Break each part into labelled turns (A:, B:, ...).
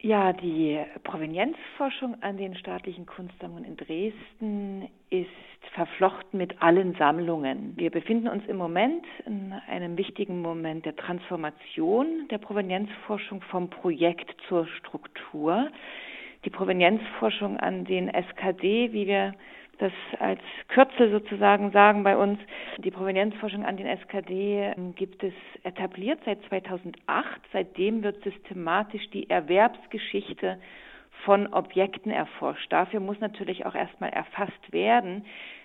A: Ja, die Provenienzforschung an den staatlichen Kunstsammlungen in Dresden ist verflochten mit allen Sammlungen. Wir befinden uns im Moment in einem wichtigen Moment der Transformation der Provenienzforschung vom Projekt zur Struktur. Die Provenienzforschung an den SKD, wie wir das als Kürzel sozusagen sagen bei uns. Die Provenienzforschung an den SKD ähm, gibt es etabliert seit 2008. Seitdem wird systematisch die Erwerbsgeschichte von Objekten erforscht. Dafür muss natürlich auch erstmal erfasst werden,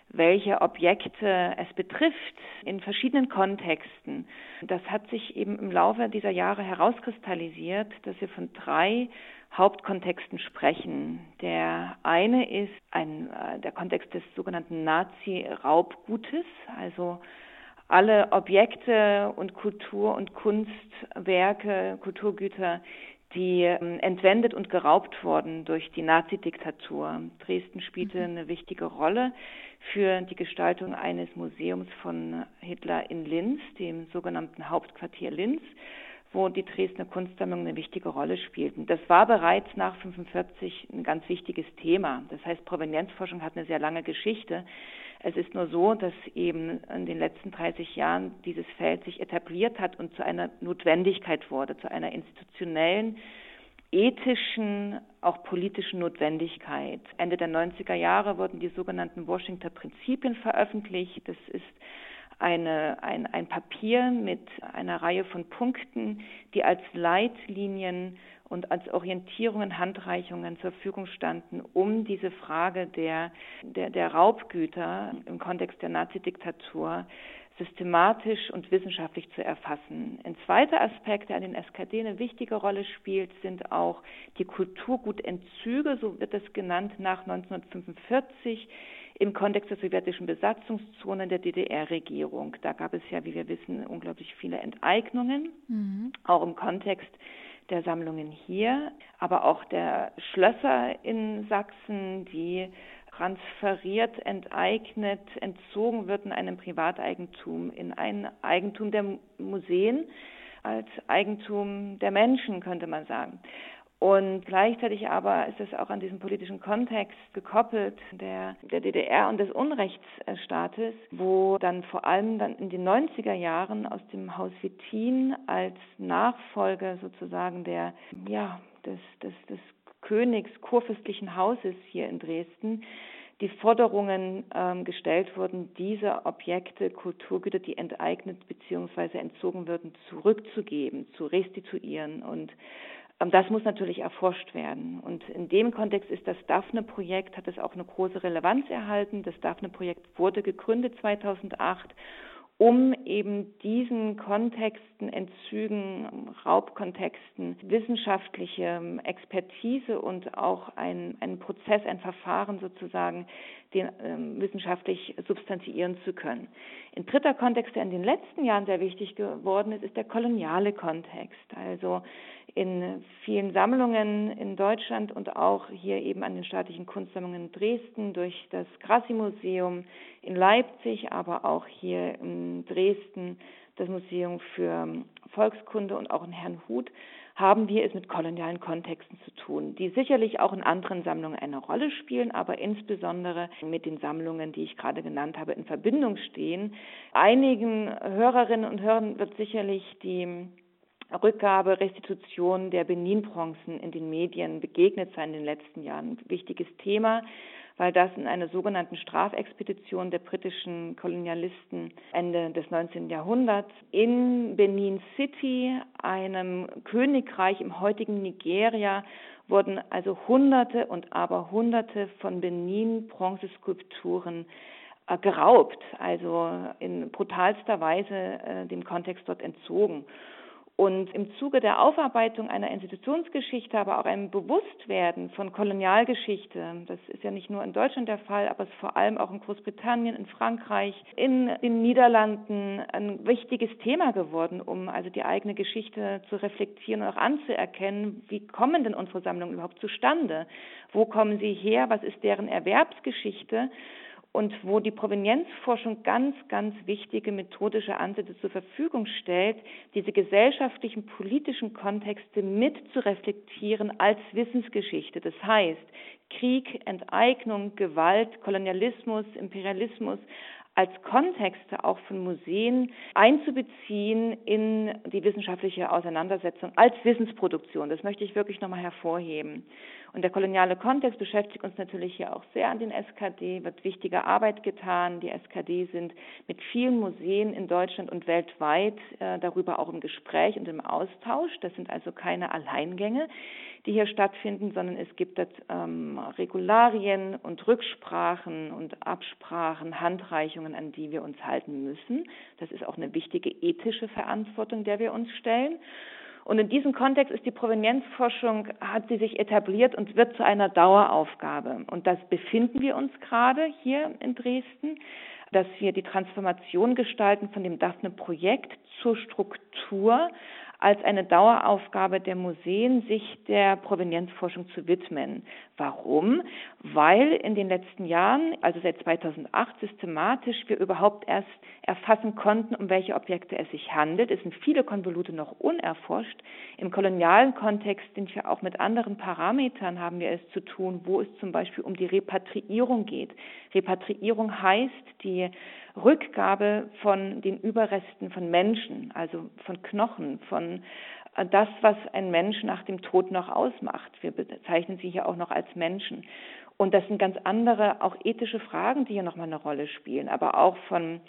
A: welche Objekte es betrifft in verschiedenen Kontexten. Das hat sich eben im Laufe dieser Jahre herauskristallisiert, dass wir von drei Hauptkontexten sprechen. Der eine ist ein, äh, der Kontext des sogenannten Nazi-Raubgutes, also alle Objekte und Kultur- und Kunstwerke, Kulturgüter, die ähm, entwendet und geraubt wurden durch die Nazi-Diktatur. Dresden spielte mhm. eine wichtige Rolle für die Gestaltung eines Museums von Hitler in Linz, dem sogenannten Hauptquartier Linz wo die Dresdner Kunstsammlungen eine wichtige Rolle spielten. Das war bereits nach 1945 ein ganz wichtiges Thema. Das heißt, Provenienzforschung hat eine sehr lange Geschichte. Es ist nur so, dass eben in den letzten 30 Jahren dieses Feld sich etabliert hat und zu einer Notwendigkeit wurde, zu einer institutionellen, ethischen, auch politischen Notwendigkeit. Ende der 90er Jahre wurden die sogenannten Washington Prinzipien veröffentlicht. Das ist eine, ein, ein Papier mit einer Reihe von Punkten, die als Leitlinien und als Orientierungen, Handreichungen zur Verfügung standen, um diese Frage der, der, der Raubgüter im Kontext der Nazidiktatur systematisch und wissenschaftlich zu erfassen. Ein zweiter Aspekt, der an den SKD eine wichtige Rolle spielt, sind auch die Kulturgutentzüge, so wird es genannt, nach 1945 im Kontext der sowjetischen Besatzungszonen der DDR-Regierung. Da gab es ja, wie wir wissen, unglaublich viele Enteignungen, mhm. auch im Kontext der Sammlungen hier, aber auch der Schlösser in Sachsen, die transferiert, enteignet, entzogen wird in einem Privateigentum, in ein Eigentum der Museen als Eigentum der Menschen, könnte man sagen. Und gleichzeitig aber ist es auch an diesem politischen Kontext gekoppelt der, der DDR und des Unrechtsstaates, wo dann vor allem dann in den 90er Jahren aus dem Haus Wittin als Nachfolger sozusagen der, ja, des, des, des Königs kurfürstlichen Hauses hier in Dresden die Forderungen ähm, gestellt wurden, diese Objekte, Kulturgüter, die enteignet bzw. entzogen würden, zurückzugeben, zu restituieren. Und das muss natürlich erforscht werden. Und in dem Kontext ist das Daphne-Projekt, hat es auch eine große Relevanz erhalten. Das Daphne-Projekt wurde gegründet 2008 um eben diesen Kontexten, Entzügen, Raubkontexten wissenschaftliche Expertise und auch ein, einen Prozess, ein Verfahren sozusagen den, ähm, wissenschaftlich substanziieren zu können. Ein dritter Kontext, der in den letzten Jahren sehr wichtig geworden ist, ist der koloniale Kontext. Also in vielen Sammlungen in Deutschland und auch hier eben an den staatlichen Kunstsammlungen Dresden durch das Grassi-Museum in Leipzig, aber auch hier in Dresden das Museum für Volkskunde und auch in Herrnhut haben wir es mit kolonialen Kontexten zu tun, die sicherlich auch in anderen Sammlungen eine Rolle spielen, aber insbesondere mit den Sammlungen, die ich gerade genannt habe, in Verbindung stehen. Einigen Hörerinnen und Hörern wird sicherlich die Rückgabe, Restitution der Benin-Bronzen in den Medien begegnet sein in den letzten Jahren. Ein wichtiges Thema, weil das in einer sogenannten Strafexpedition der britischen Kolonialisten Ende des 19. Jahrhunderts in Benin City, einem Königreich im heutigen Nigeria, wurden also Hunderte und aber Hunderte von Benin-Bronzeskulpturen äh, geraubt, also in brutalster Weise äh, dem Kontext dort entzogen. Und im Zuge der Aufarbeitung einer Institutionsgeschichte, aber auch einem Bewusstwerden von Kolonialgeschichte, das ist ja nicht nur in Deutschland der Fall, aber es ist vor allem auch in Großbritannien, in Frankreich, in den Niederlanden ein wichtiges Thema geworden, um also die eigene Geschichte zu reflektieren und auch anzuerkennen, wie kommen denn unsere Sammlungen überhaupt zustande? Wo kommen sie her? Was ist deren Erwerbsgeschichte? Und wo die Provenienzforschung ganz, ganz wichtige methodische Ansätze zur Verfügung stellt, diese gesellschaftlichen, politischen Kontexte mit zu reflektieren als Wissensgeschichte. Das heißt, Krieg, Enteignung, Gewalt, Kolonialismus, Imperialismus als Kontexte auch von Museen einzubeziehen in die wissenschaftliche Auseinandersetzung als Wissensproduktion. Das möchte ich wirklich nochmal hervorheben. Und der koloniale Kontext beschäftigt uns natürlich hier auch sehr an den SKD, wird wichtige Arbeit getan. Die SKD sind mit vielen Museen in Deutschland und weltweit äh, darüber auch im Gespräch und im Austausch. Das sind also keine Alleingänge, die hier stattfinden, sondern es gibt dort ähm, Regularien und Rücksprachen und Absprachen, Handreichungen, an die wir uns halten müssen. Das ist auch eine wichtige ethische Verantwortung, der wir uns stellen. Und in diesem Kontext ist die Provenienzforschung, hat sie sich etabliert und wird zu einer Daueraufgabe. Und das befinden wir uns gerade hier in Dresden, dass wir die Transformation gestalten von dem Daphne-Projekt zur Struktur als eine Daueraufgabe der Museen, sich der Provenienzforschung zu widmen. Warum? Weil in den letzten Jahren, also seit 2008 systematisch, wir überhaupt erst erfassen konnten, um welche Objekte es sich handelt. Es sind viele Konvolute noch unerforscht. Im kolonialen Kontext sind wir auch mit anderen Parametern haben wir es zu tun, wo es zum Beispiel um die Repatriierung geht. Repatriierung heißt die Rückgabe von den Überresten von Menschen, also von Knochen, von äh, das, was ein Mensch nach dem Tod noch ausmacht. Wir bezeichnen sie hier auch noch als Menschen. Und das sind ganz andere, auch ethische Fragen, die hier nochmal eine Rolle spielen, aber auch von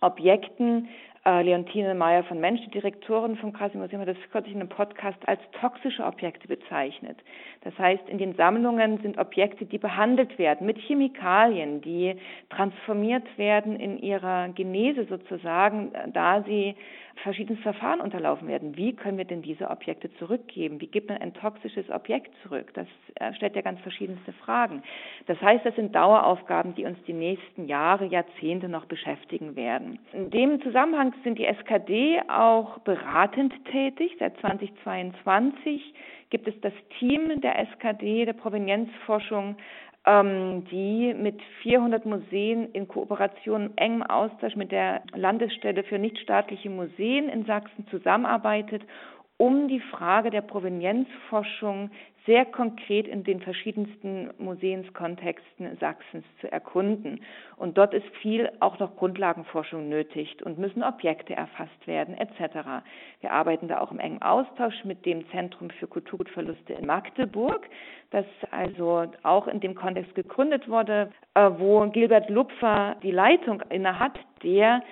A: Objekten, äh, Leontine Meyer von Mensch, die Direktorin vom Krasi Museum, hat das kürzlich in einem Podcast als toxische Objekte bezeichnet. Das heißt, in den Sammlungen sind Objekte, die behandelt werden mit Chemikalien, die transformiert werden in ihrer Genese sozusagen, da sie verschiedene Verfahren unterlaufen werden. Wie können wir denn diese Objekte zurückgeben? Wie gibt man ein toxisches Objekt zurück? Das äh, stellt ja ganz verschiedenste Fragen. Das heißt, das sind Daueraufgaben, die uns die nächsten Jahre, Jahrzehnte noch beschäftigen werden. In dem Zusammenhang sind die SKD auch beratend tätig. Seit 2022 gibt es das Team der SKD, der Provenienzforschung, ähm, die mit 400 Museen in Kooperation, engem Austausch mit der Landesstelle für nichtstaatliche Museen in Sachsen zusammenarbeitet, um die Frage der Provenienzforschung sehr konkret in den verschiedensten Museumskontexten Sachsens zu erkunden. Und dort ist viel auch noch Grundlagenforschung nötig und müssen Objekte erfasst werden etc. Wir arbeiten da auch im engen Austausch mit dem Zentrum für Kulturgutverluste in Magdeburg, das also auch in dem Kontext gegründet wurde, äh, wo Gilbert Lupfer die Leitung innehat, der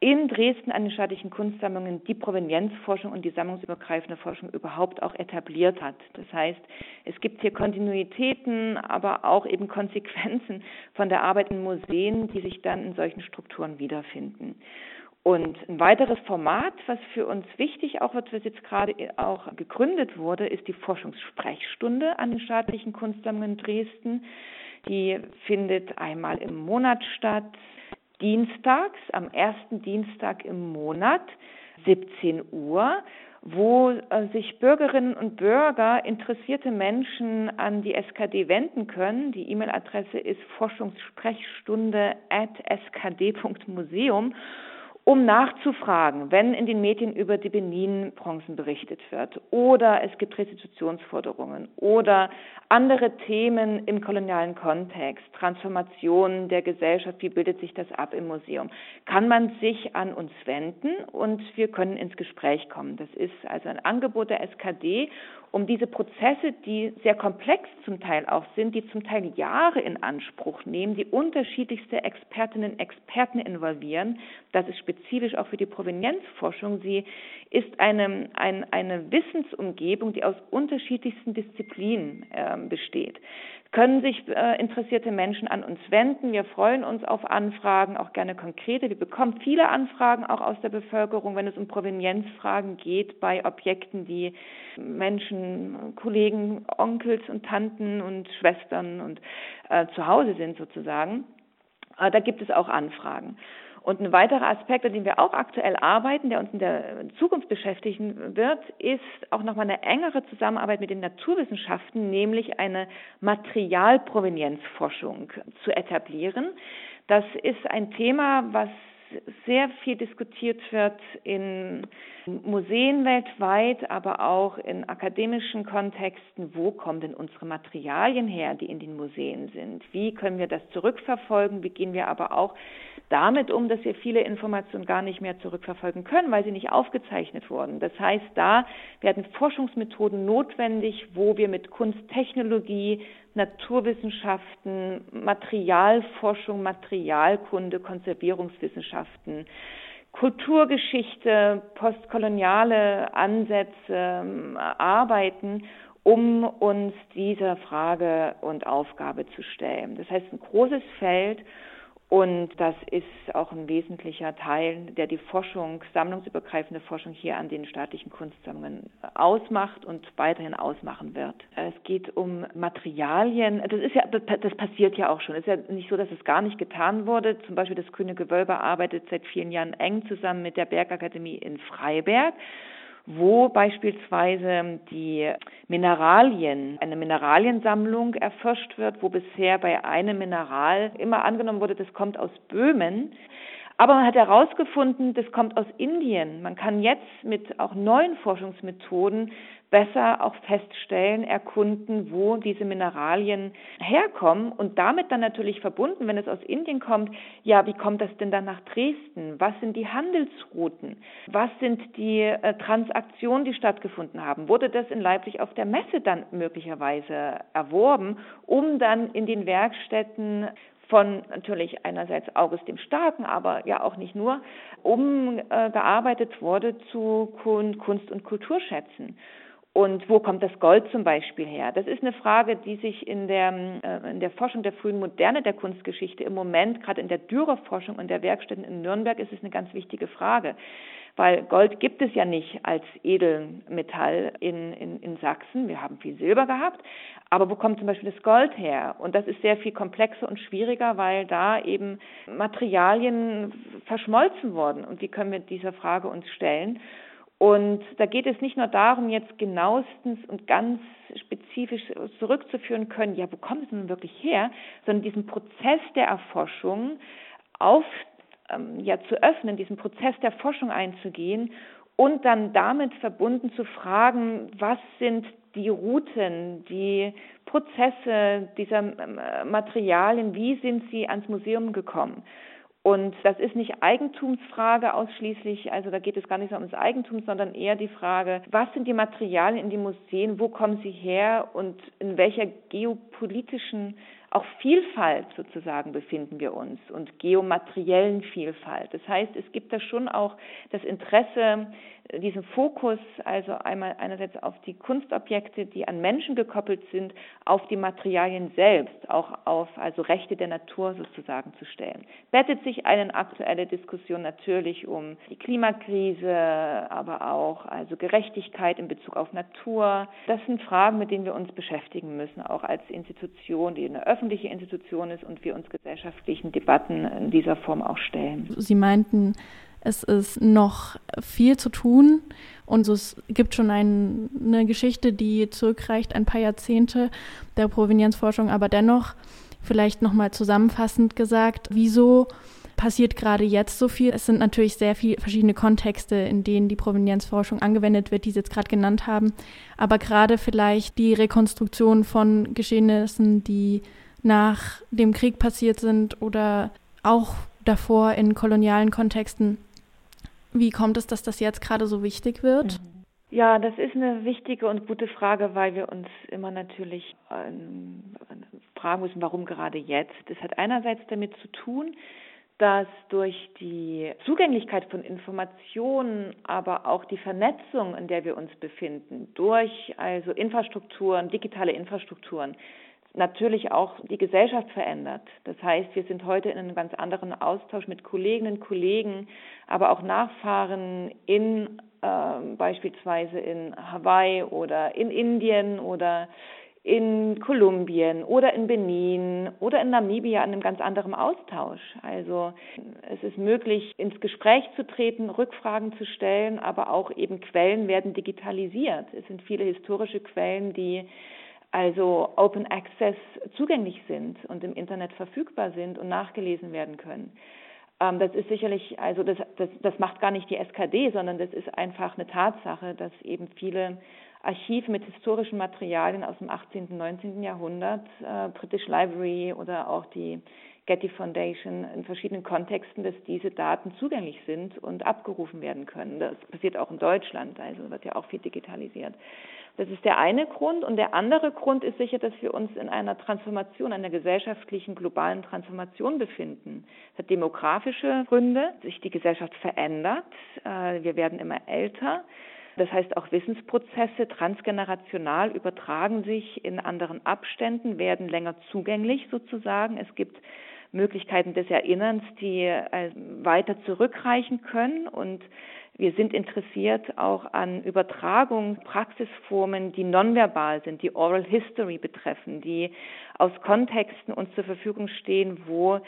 A: in Dresden an den staatlichen Kunstsammlungen die Provenienzforschung und die sammlungsübergreifende Forschung überhaupt auch etabliert hat. Das heißt, es gibt hier Kontinuitäten, aber auch eben Konsequenzen von der Arbeit in Museen, die sich dann in solchen Strukturen wiederfinden. Und ein weiteres Format, was für uns wichtig auch wird, was jetzt gerade auch gegründet wurde, ist die Forschungssprechstunde an den staatlichen Kunstsammlungen Dresden. Die findet einmal im Monat statt dienstags, am ersten Dienstag im Monat, 17 Uhr, wo äh, sich Bürgerinnen und Bürger, interessierte Menschen an die SKD wenden können. Die E-Mail-Adresse ist forschungssprechstunde at skd.museum um nachzufragen, wenn in den Medien über die Benin-Bronzen berichtet wird oder es gibt Restitutionsforderungen oder andere Themen im kolonialen Kontext, Transformation der Gesellschaft, wie bildet sich das ab im Museum, kann man sich an uns wenden und wir können ins Gespräch kommen. Das ist also ein Angebot der SKD um diese Prozesse, die sehr komplex zum Teil auch sind, die zum Teil Jahre in Anspruch nehmen, die unterschiedlichste Expertinnen und Experten involvieren. Das ist spezifisch auch für die Provenienzforschung. Sie ist eine, ein, eine Wissensumgebung, die aus unterschiedlichsten Disziplinen äh, besteht können sich äh, interessierte Menschen an uns wenden. Wir freuen uns auf Anfragen, auch gerne konkrete. Wir bekommen viele Anfragen auch aus der Bevölkerung, wenn es um Provenienzfragen geht bei Objekten, die Menschen, Kollegen, Onkels und Tanten und Schwestern und äh, zu Hause sind sozusagen. Äh, da gibt es auch Anfragen. Und ein weiterer Aspekt, an dem wir auch aktuell arbeiten, der uns in der Zukunft beschäftigen wird, ist auch nochmal eine engere Zusammenarbeit mit den Naturwissenschaften, nämlich eine Materialprovenienzforschung zu etablieren. Das ist ein Thema, was sehr viel diskutiert wird in Museen weltweit, aber auch in akademischen Kontexten. Wo kommen denn unsere Materialien her, die in den Museen sind? Wie können wir das zurückverfolgen? Wie gehen wir aber auch damit um, dass wir viele Informationen gar nicht mehr zurückverfolgen können, weil sie nicht aufgezeichnet wurden? Das heißt, da werden Forschungsmethoden notwendig, wo wir mit Kunsttechnologie, Naturwissenschaften, Materialforschung, Materialkunde, Konservierungswissenschaften, Kulturgeschichte, postkoloniale Ansätze ähm, arbeiten, um uns dieser Frage und Aufgabe zu stellen. Das heißt, ein großes Feld und das ist auch ein wesentlicher Teil, der die Forschung, sammlungsübergreifende Forschung hier an den staatlichen Kunstsammlungen ausmacht und weiterhin ausmachen wird. Es geht um Materialien. Das ist ja, das passiert ja auch schon. Es ist ja nicht so, dass es gar nicht getan wurde. Zum Beispiel das Grüne Gewölbe arbeitet seit vielen Jahren eng zusammen mit der Bergakademie in Freiberg wo beispielsweise die Mineralien, eine Mineraliensammlung erforscht wird, wo bisher bei einem Mineral immer angenommen wurde, das kommt aus Böhmen. Aber man hat herausgefunden, das kommt aus Indien. Man kann jetzt mit auch neuen Forschungsmethoden besser auch feststellen, erkunden, wo diese Mineralien herkommen und damit dann natürlich verbunden, wenn es aus Indien kommt, ja, wie kommt das denn dann nach Dresden? Was sind die Handelsrouten? Was sind die äh, Transaktionen, die stattgefunden haben? Wurde das in Leipzig auf der Messe dann möglicherweise erworben, um dann in den Werkstätten von natürlich einerseits August dem Starken, aber ja auch nicht nur, umgearbeitet äh, wurde zu Kunst- und Kulturschätzen. Und wo kommt das Gold zum Beispiel her? Das ist eine Frage, die sich in der, äh, in der Forschung der frühen Moderne der Kunstgeschichte im Moment, gerade in der Dürer-Forschung und der Werkstätten in Nürnberg, ist es eine ganz wichtige Frage. Weil Gold gibt es ja nicht als Edelmetall in, in, in Sachsen. Wir haben viel Silber gehabt. Aber wo kommt zum Beispiel das Gold her? Und das ist sehr viel komplexer und schwieriger, weil da eben Materialien verschmolzen wurden. Und wie können wir dieser Frage uns stellen? Und da geht es nicht nur darum, jetzt genauestens und ganz spezifisch zurückzuführen können, ja, wo kommt es denn wirklich her, sondern diesen Prozess der Erforschung auf, ähm, ja, zu öffnen, diesen Prozess der Forschung einzugehen und dann damit verbunden zu fragen, was sind die Routen, die Prozesse dieser ähm, Materialien, wie sind sie ans Museum gekommen? Und das ist nicht Eigentumsfrage ausschließlich, also da geht es gar nicht so ums Eigentum, sondern eher die Frage, was sind die Materialien in den Museen, wo kommen sie her und in welcher geopolitischen auch Vielfalt sozusagen befinden wir uns und geomateriellen Vielfalt. Das heißt, es gibt da schon auch das Interesse, diesen Fokus, also einmal einerseits auf die Kunstobjekte, die an Menschen gekoppelt sind, auf die Materialien selbst, auch auf also Rechte der Natur sozusagen zu stellen. Bettet sich eine aktuelle Diskussion natürlich um die Klimakrise, aber auch also Gerechtigkeit in Bezug auf Natur. Das sind Fragen, mit denen wir uns beschäftigen müssen, auch als Institution, die eine öffentliche Institution ist und wir uns gesellschaftlichen Debatten in dieser Form auch stellen.
B: Sie meinten, es ist noch viel zu tun und es gibt schon ein, eine Geschichte, die zurückreicht ein paar Jahrzehnte der Provenienzforschung, aber dennoch vielleicht nochmal zusammenfassend gesagt, wieso passiert gerade jetzt so viel? Es sind natürlich sehr viele verschiedene Kontexte, in denen die Provenienzforschung angewendet wird, die Sie jetzt gerade genannt haben, aber gerade vielleicht die Rekonstruktion von Geschehnissen, die nach dem Krieg passiert sind oder auch davor in kolonialen Kontexten wie kommt es, dass das jetzt gerade so wichtig wird?
A: Mhm. Ja, das ist eine wichtige und gute Frage, weil wir uns immer natürlich ähm, fragen müssen, warum gerade jetzt. Das hat einerseits damit zu tun, dass durch die Zugänglichkeit von Informationen, aber auch die Vernetzung, in der wir uns befinden, durch also Infrastrukturen, digitale Infrastrukturen, natürlich auch die Gesellschaft verändert. Das heißt, wir sind heute in einem ganz anderen Austausch mit Kolleginnen und Kollegen, aber auch Nachfahren in äh, beispielsweise in Hawaii oder in Indien oder in Kolumbien oder in Benin oder in Namibia an einem ganz anderen Austausch. Also es ist möglich, ins Gespräch zu treten, Rückfragen zu stellen, aber auch eben Quellen werden digitalisiert. Es sind viele historische Quellen, die also Open Access zugänglich sind und im Internet verfügbar sind und nachgelesen werden können. Ähm, das ist sicherlich, also das, das, das macht gar nicht die SKD, sondern das ist einfach eine Tatsache, dass eben viele Archive mit historischen Materialien aus dem 18. und 19. Jahrhundert, äh, British Library oder auch die Getty Foundation in verschiedenen Kontexten, dass diese Daten zugänglich sind und abgerufen werden können. Das passiert auch in Deutschland, also wird ja auch viel digitalisiert. Das ist der eine Grund. Und der andere Grund ist sicher, dass wir uns in einer Transformation, einer gesellschaftlichen globalen Transformation befinden. Das hat demografische Gründe, sich die Gesellschaft verändert. Äh, wir werden immer älter. Das heißt, auch Wissensprozesse transgenerational übertragen sich in anderen Abständen, werden länger zugänglich sozusagen. Es gibt Möglichkeiten des Erinnerns, die äh, weiter zurückreichen können und wir sind interessiert auch an Übertragung, Praxisformen, die nonverbal sind, die Oral History betreffen, die aus Kontexten uns zur Verfügung stehen, wo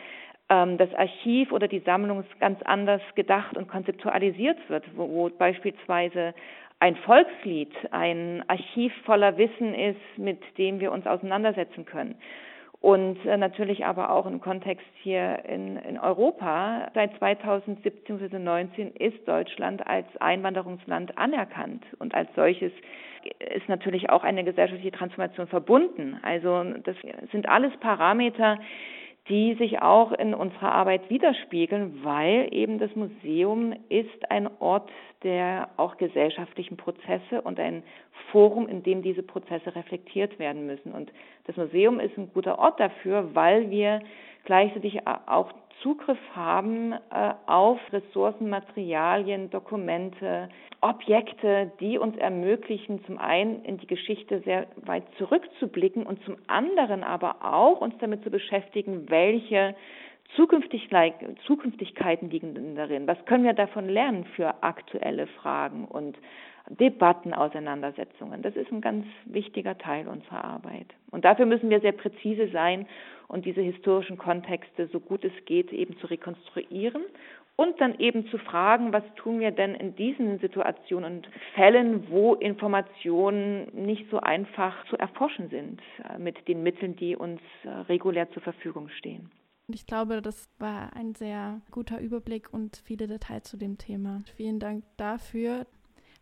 A: ähm, das Archiv oder die Sammlung ganz anders gedacht und konzeptualisiert wird, wo, wo beispielsweise ein Volkslied ein Archiv voller Wissen ist, mit dem wir uns auseinandersetzen können. Und äh, natürlich aber auch im Kontext hier in, in Europa. Seit 2017 bzw. 2019 ist Deutschland als Einwanderungsland anerkannt und als solches ist natürlich auch eine gesellschaftliche Transformation verbunden. Also das sind alles Parameter, die sich auch in unserer Arbeit widerspiegeln, weil eben das Museum ist ein Ort der auch gesellschaftlichen Prozesse und ein Forum, in dem diese Prozesse reflektiert werden müssen. Und das Museum ist ein guter Ort dafür, weil wir gleichzeitig auch Zugriff haben äh, auf Ressourcen, Materialien, Dokumente, Objekte, die uns ermöglichen, zum einen in die Geschichte sehr weit zurückzublicken und zum anderen aber auch uns damit zu beschäftigen, welche Zukünftigkeiten liegen darin. Was können wir davon lernen für aktuelle Fragen und Debatten, Auseinandersetzungen? Das ist ein ganz wichtiger Teil unserer Arbeit. Und dafür müssen wir sehr präzise sein und diese historischen Kontexte so gut es geht eben zu rekonstruieren und dann eben zu fragen, was tun wir denn in diesen Situationen und Fällen, wo Informationen nicht so einfach zu erforschen sind äh, mit den Mitteln, die uns äh, regulär zur Verfügung stehen.
B: Ich glaube, das war ein sehr guter Überblick und viele Details zu dem Thema. Vielen Dank dafür.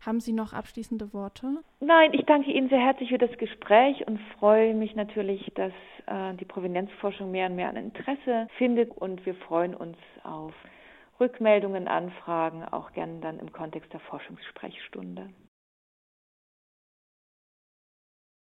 B: Haben Sie noch abschließende Worte?
A: Nein, ich danke Ihnen sehr herzlich für das Gespräch und freue mich natürlich, dass äh, die Provenienzforschung mehr und mehr an Interesse findet und wir freuen uns auf Rückmeldungen, Anfragen, auch gerne dann im Kontext der Forschungssprechstunde.